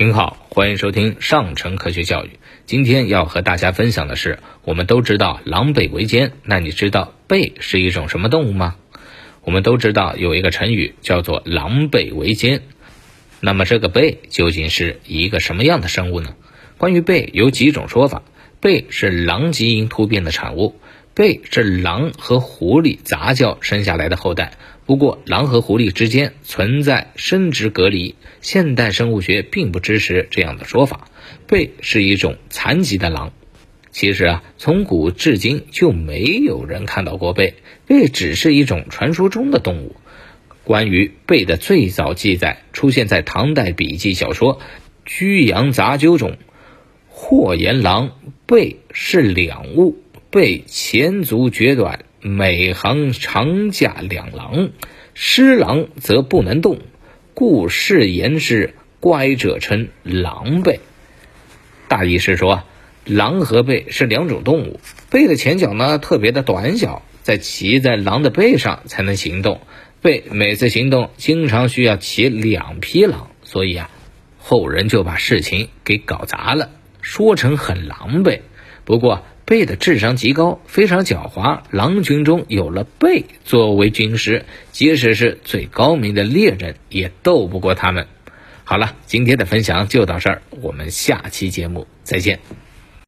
您好，欢迎收听上城科学教育。今天要和大家分享的是，我们都知道狼狈为奸，那你知道狈是一种什么动物吗？我们都知道有一个成语叫做狼狈为奸，那么这个狈究竟是一个什么样的生物呢？关于狈有几种说法，狈是狼基因突变的产物。狈是狼和狐狸杂交生下来的后代，不过狼和狐狸之间存在生殖隔离，现代生物学并不支持这样的说法。狈是一种残疾的狼。其实啊，从古至今就没有人看到过狈，狈只是一种传说中的动物。关于狈的最早记载出现在唐代笔记小说《居阳杂究》中，或言狼狈是两物。背前足绝短，每行长架两狼，失狼则不能动，故是言之乖者称狼狈。大意是说，狼和狈是两种动物，狈的前脚呢特别的短小，在骑在狼的背上才能行动，狈每次行动经常需要骑两匹狼，所以啊，后人就把事情给搞砸了，说成很狼狈。不过。贝的智商极高，非常狡猾。狼群中有了贝作为军师，即使是最高明的猎人也斗不过他们。好了，今天的分享就到这儿，我们下期节目再见。